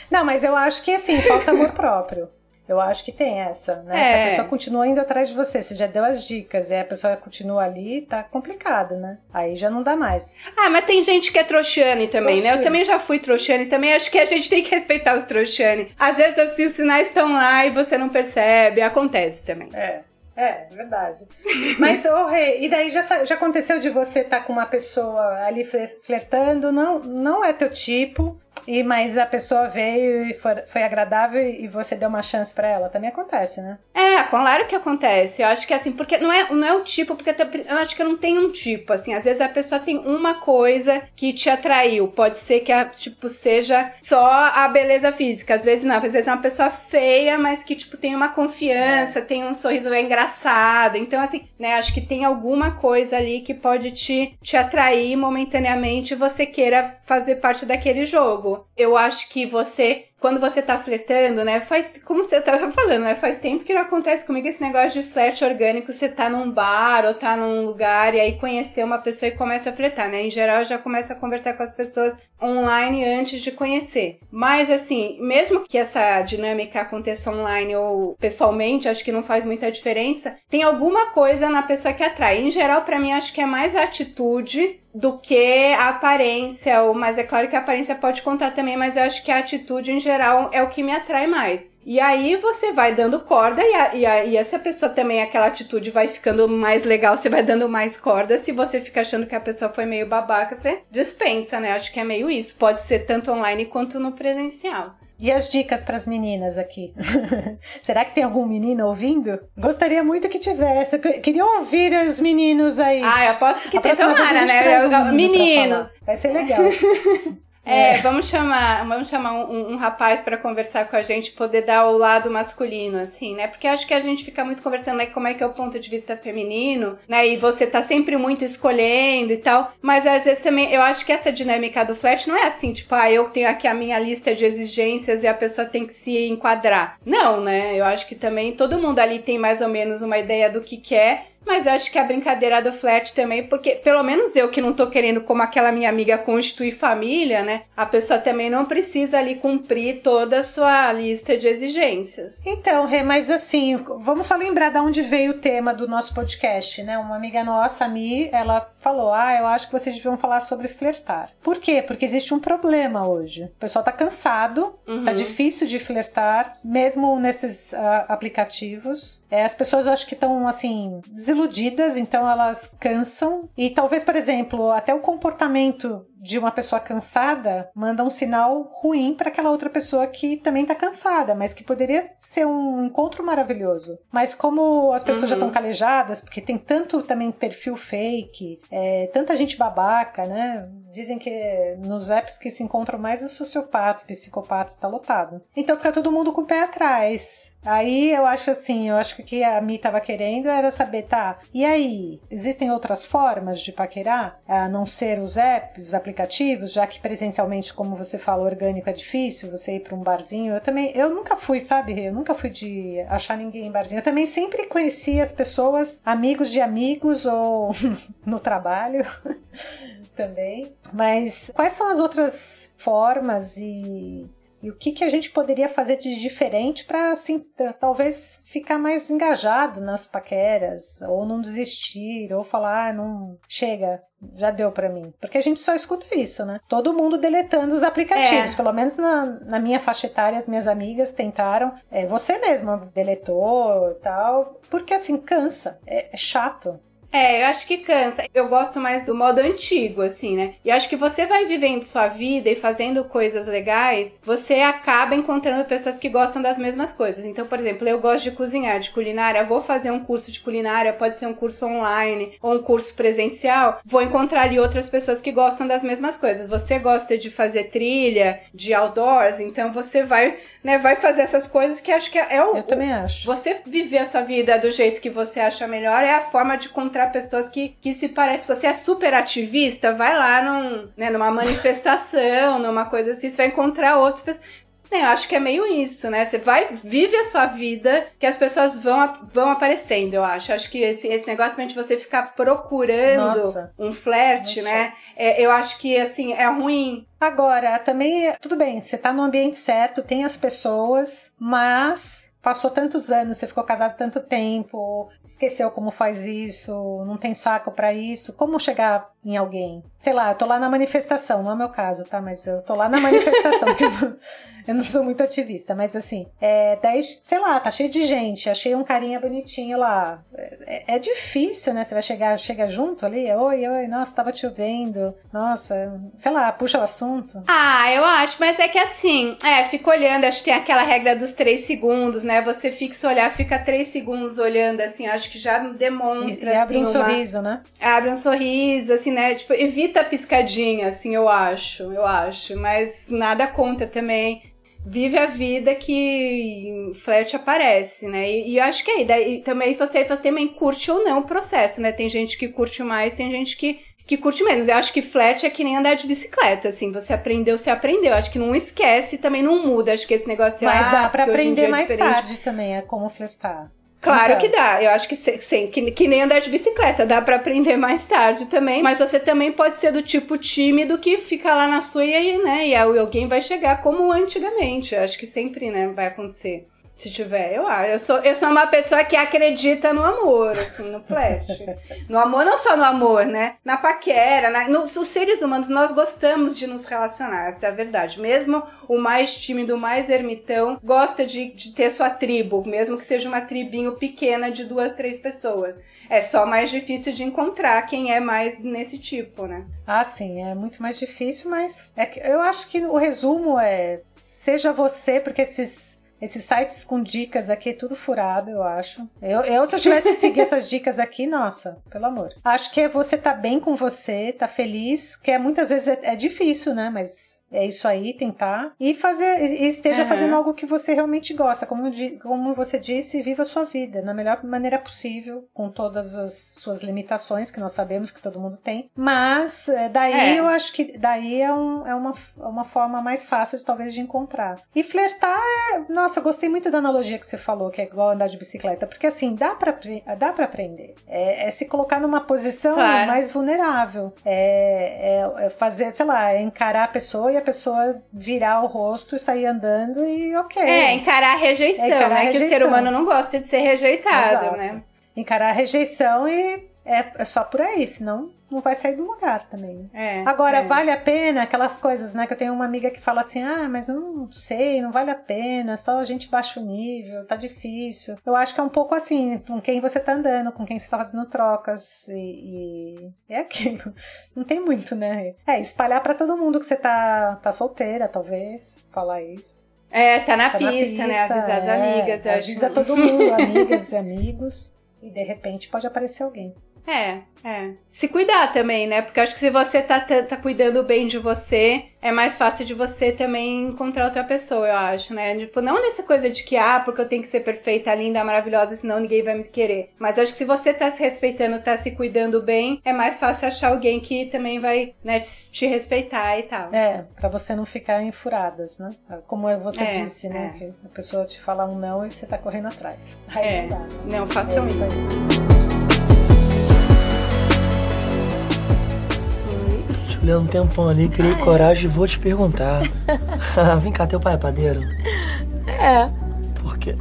Não, mas eu acho que assim, falta amor próprio. Eu acho que tem essa, né? É. Se a pessoa continua indo atrás de você, você já deu as dicas e a pessoa continua ali, tá complicado, né? Aí já não dá mais. Ah, mas tem gente que é trouxane também, né? Eu também já fui trouxane também. Acho que a gente tem que respeitar os trouxane. Às vezes os sinais estão lá e você não percebe. Acontece também. É. É, verdade. Mas, ô Rê, e daí já, já aconteceu de você estar tá com uma pessoa ali flertando, não, não é teu tipo, e mas a pessoa veio e foi, foi agradável e você deu uma chance para ela. Também acontece, né? É, claro que acontece. Eu acho que assim, porque não é, não é o tipo, porque eu acho que não tem um tipo, assim. Às vezes a pessoa tem uma coisa que te atraiu. Pode ser que a, tipo, seja só a beleza física. Às vezes não. Às vezes é uma pessoa feia, mas que, tipo, tem uma confiança, é. tem um sorriso engraçado. Então, assim, né, acho que tem alguma coisa ali que pode te, te atrair momentaneamente e você queira fazer parte daquele jogo. Eu acho que você quando você tá flertando, né? Faz, como você tava falando, né? Faz tempo que não acontece comigo esse negócio de flerte orgânico. Você tá num bar ou tá num lugar e aí conhecer uma pessoa e começa a flertar, né? Em geral, eu já começo a conversar com as pessoas online antes de conhecer. Mas, assim, mesmo que essa dinâmica aconteça online ou pessoalmente, acho que não faz muita diferença. Tem alguma coisa na pessoa que atrai. Em geral, para mim, acho que é mais a atitude do que a aparência, mas é claro que a aparência pode contar também, mas eu acho que a atitude em geral é o que me atrai mais. E aí você vai dando corda e, a, e, a, e essa pessoa também, aquela atitude vai ficando mais legal, você vai dando mais corda. Se você fica achando que a pessoa foi meio babaca, você dispensa, né? Acho que é meio isso. Pode ser tanto online quanto no presencial. E as dicas para as meninas aqui? Será que tem algum menino ouvindo? Gostaria muito que tivesse. Queria ouvir os meninos aí. Ah, eu aposto que tem tomara, né? Um meninos. Vai ser legal. É, é, vamos chamar, vamos chamar um, um rapaz para conversar com a gente, poder dar o lado masculino, assim, né? Porque acho que a gente fica muito conversando, né? Como é que é o ponto de vista feminino, né? E você tá sempre muito escolhendo e tal. Mas às vezes também, eu acho que essa dinâmica do flash não é assim, tipo, ah, eu tenho aqui a minha lista de exigências e a pessoa tem que se enquadrar. Não, né? Eu acho que também todo mundo ali tem mais ou menos uma ideia do que quer. Mas acho que a brincadeira do flat também, porque pelo menos eu que não tô querendo, como aquela minha amiga, constituir família, né? A pessoa também não precisa ali cumprir toda a sua lista de exigências. Então, Rê, mas assim, vamos só lembrar de onde veio o tema do nosso podcast, né? Uma amiga nossa, a Mi, ela falou: Ah, eu acho que vocês deviam falar sobre flertar. Por quê? Porque existe um problema hoje. O pessoal tá cansado, tá uhum. tá difícil de flertar, mesmo nesses uh, aplicativos. É, as pessoas eu acho que estão assim, desiludidas, então elas cansam. E talvez, por exemplo, até o comportamento de uma pessoa cansada manda um sinal ruim para aquela outra pessoa que também está cansada, mas que poderia ser um encontro maravilhoso. Mas como as pessoas uhum. já estão calejadas, porque tem tanto também perfil fake, é, tanta gente babaca, né? Dizem que nos apps que se encontram mais os sociopatas, psicopatas, está lotado. Então fica todo mundo com o pé atrás. Aí eu acho assim, eu acho que o que a Mi tava querendo era saber, tá, e aí, existem outras formas de paquerar, a não ser os apps, os aplicativos, já que presencialmente, como você fala, orgânico é difícil, você ir para um barzinho, eu também, eu nunca fui, sabe, eu nunca fui de achar ninguém em barzinho, eu também sempre conheci as pessoas, amigos de amigos ou no trabalho também, mas quais são as outras formas e e o que, que a gente poderia fazer de diferente para, assim, talvez ficar mais engajado nas paqueras, ou não desistir, ou falar, ah, não, chega, já deu para mim. Porque a gente só escuta isso, né? Todo mundo deletando os aplicativos. É. Pelo menos na, na, minha faixa etária, as minhas amigas tentaram. É, você mesma deletou tal. Porque assim, cansa. É, é chato. É, eu acho que cansa. Eu gosto mais do modo antigo, assim, né? E acho que você vai vivendo sua vida e fazendo coisas legais, você acaba encontrando pessoas que gostam das mesmas coisas. Então, por exemplo, eu gosto de cozinhar, de culinária, vou fazer um curso de culinária, pode ser um curso online ou um curso presencial, vou encontrar ali outras pessoas que gostam das mesmas coisas. Você gosta de fazer trilha, de outdoors, então você vai, né, vai fazer essas coisas que acho que é o. Eu também acho. Você viver a sua vida do jeito que você acha melhor é a forma de encontrar pessoas que, que se parecem. Você é super ativista, vai lá num, né, numa manifestação, numa coisa assim, você vai encontrar outras pessoas. É, eu acho que é meio isso, né? Você vai, vive a sua vida, que as pessoas vão, vão aparecendo, eu acho. Acho que esse, esse negócio também de você ficar procurando Nossa. um flerte, Nossa. né? É, eu acho que, assim, é ruim. Agora, também, tudo bem, você tá no ambiente certo, tem as pessoas, mas passou tantos anos, você ficou casado tanto tempo, esqueceu como faz isso, não tem saco pra isso, como chegar em alguém? Sei lá, eu tô lá na manifestação, não é o meu caso, tá? Mas eu tô lá na manifestação, porque eu, não sou muito ativista, mas assim, é, daí, sei lá, tá cheio de gente, achei um carinha bonitinho lá. É, é difícil, né? Você vai chegar, chega junto ali, oi, oi, nossa, tava te ouvindo, nossa, sei lá, puxa o assunto. Ah, eu acho, mas é que assim, é, fica olhando, acho que tem aquela regra dos três segundos, né? Você fixa olhar, fica três segundos olhando, assim, acho que já E, demonstra, e abre um assim, uma- sorriso, né? Abre um sorriso, assim, né? Tipo, evita a piscadinha, assim, eu acho, eu acho. Mas nada conta também. Vive a vida que flerte aparece, né? E, e eu acho que aí, daí também você também curte ou não o processo, né? Tem gente que curte mais, tem gente que, que curte menos. Eu acho que flerte é que nem andar de bicicleta, assim. Você aprendeu, você aprendeu. Eu acho que não esquece também não muda. Acho que esse negócio Mas ah, dá em aprender é mais tarde também, é como flertar. Claro Então. que dá. Eu acho que sim, que, que nem andar de bicicleta, dá pra aprender mais tarde também. Mas você também pode ser do tipo tímido que fica lá na sua e aí, né? E alguém vai chegar como antigamente. Eu acho que sempre, né, vai acontecer. Se tiver, eu acho. Eu sou, eu sou uma pessoa que acredita no amor, assim, no flerte. No amor, não só no amor, né? Na paquera, na, nos, os seres humanos, nós gostamos de nos relacionar, essa é a verdade. Mesmo o mais tímido, o mais ermitão, gosta de, de ter sua tribo, mesmo que seja uma tribinho pequena de duas, três pessoas. É só mais difícil de encontrar quem é mais nesse tipo, né? Ah, sim, é muito mais difícil, mas é que eu acho que o resumo é seja você, porque esses esses sites com dicas aqui é tudo furado, eu acho. Eu, eu se eu tivesse que seguir essas dicas aqui, nossa, pelo amor. Acho que é você tá bem com você, tá feliz, que é, muitas vezes é, é difícil, né? Mas é isso aí, tentar. E fazer, e esteja Uhum. fazendo algo que você realmente gosta. Como, como você disse, viva a sua vida na melhor maneira possível, com todas as suas limitações, que nós sabemos que todo mundo tem. Mas é, daí É. eu acho que daí é, um- é uma, é uma forma mais fácil, de, talvez, de encontrar. E flertar é. Nossa, eu gostei muito da analogia que você falou, que é igual andar de bicicleta, porque assim, dá pra, apre- dá pra aprender. É, é se colocar numa posição Claro. mais vulnerável. É, é- é fazer, sei lá, é encarar a pessoa e a pessoa virar o rosto e sair andando e ok. É, encarar a rejeição, É, encarar né? a Que o ser rejeição. humano não gosta de ser rejeitado, Exato. né? Encarar a rejeição e é, é só por aí, senão não vai sair do lugar também. É, Agora, é. vale a pena aquelas coisas, né? Que eu tenho uma amiga que fala assim: ah, mas eu não sei, não vale a pena, só a gente baixa o nível, tá difícil. Eu acho que é um pouco assim, com quem você tá andando, com quem você tá fazendo trocas e. e é aquilo. Não tem muito, né? É, espalhar pra todo mundo que você tá, tá solteira, talvez, falar isso. É, tá na, Tá na pista, né? Avisar as é, amigas. eu Avisa acho. todo mundo, amigas e amigos. E de repente pode aparecer alguém. É, é. Se cuidar também, né? Porque eu acho que se você tá, tá, tá cuidando bem de você, é mais fácil de você também encontrar outra pessoa, eu acho, né? Tipo, não nessa coisa de que, ah, porque eu tenho que ser perfeita, linda, maravilhosa, senão ninguém vai me querer. Mas acho que se você tá se respeitando, tá se cuidando bem, é mais fácil achar alguém que também vai, né, te te respeitar e tal. É, pra você não ficar em furadas, né? Como você É, disse, né? é. Que a pessoa te fala um não e você tá correndo atrás. Aí É, não dá. não É façam isso isso. Olhando um tempão ali, criei coragem e vou te perguntar. Vem cá, teu pai é padeiro? É. Por quê?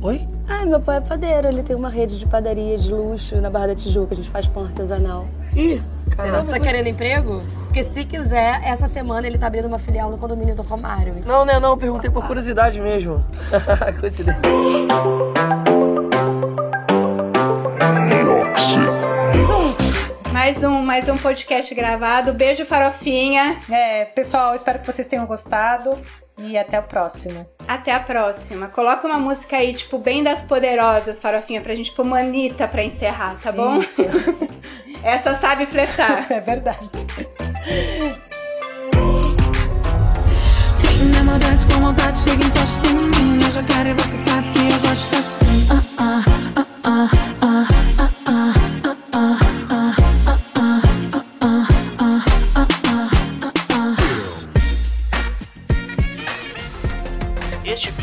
Oi? Ah, meu pai é padeiro. Ele tem uma rede de padaria de luxo na Barra da Tijuca. A gente faz pão artesanal. Ih, Você caramba. não tá querendo emprego? Porque se quiser, essa semana ele tá abrindo uma filial no condomínio do Romário. Não, né, não, perguntei por curiosidade mesmo. Coincidência. Mais um, mais um podcast gravado. Beijo, farofinha. É, pessoal, espero que vocês tenham gostado e até o próximo. Até a próxima. Coloca uma música aí, tipo, bem das poderosas, farofinha, pra gente pôr manita pra encerrar, tá bom? Isso. Essa sabe flertar. É verdade. Na maldade com vontade, chega encosta em mim. Eu já quero e você sabe que eu gosto assim. Ah, ah, ah, ah, ah, ah,